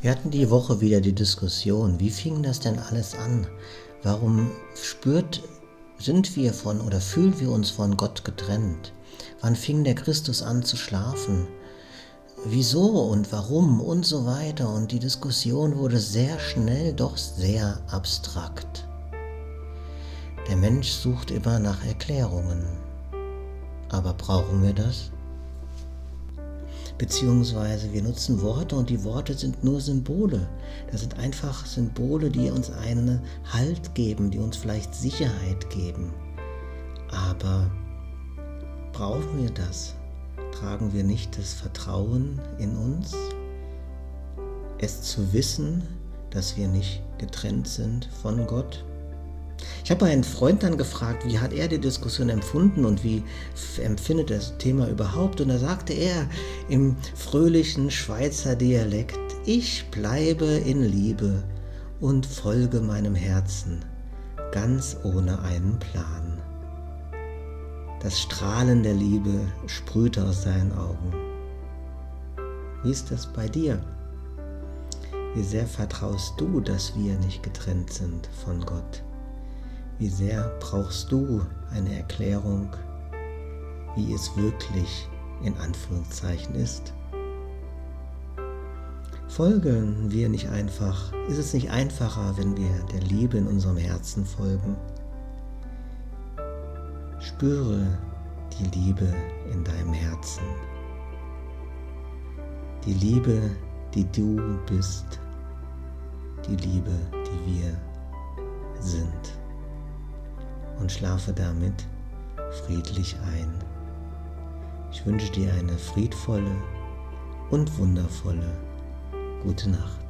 Wir hatten die Woche wieder die Diskussion, wie fing das denn alles an? Warum spürt, sind wir von oder fühlen wir uns von Gott getrennt? Wann fing der Christus an zu schlafen? Wieso und warum und so weiter. Und die Diskussion wurde sehr schnell doch sehr abstrakt. Der Mensch sucht immer nach Erklärungen. Aber brauchen wir das? Beziehungsweise wir nutzen Worte und die Worte sind nur Symbole. Das sind einfach Symbole, die uns einen Halt geben, die uns vielleicht Sicherheit geben. Aber brauchen wir das? Tragen wir nicht das Vertrauen in uns, es zu wissen, dass wir nicht getrennt sind von Gott? Ich habe einen Freund dann gefragt, wie hat er die Diskussion empfunden und wie empfindet das Thema überhaupt. Und da sagte er im fröhlichen Schweizer Dialekt, ich bleibe in Liebe und folge meinem Herzen, ganz ohne einen Plan. Das Strahlen der Liebe sprühte aus seinen Augen. Wie ist das bei dir? Wie sehr vertraust du, dass wir nicht getrennt sind von Gott? Wie sehr brauchst du eine Erklärung, wie es wirklich in Anführungszeichen ist? Folgen wir nicht einfach, ist es nicht einfacher, wenn wir der Liebe in unserem Herzen folgen? Spüre die Liebe in deinem Herzen. Die Liebe, die du bist. Die Liebe, die wir und schlafe damit friedlich ein. Ich wünsche dir eine friedvolle und wundervolle gute Nacht.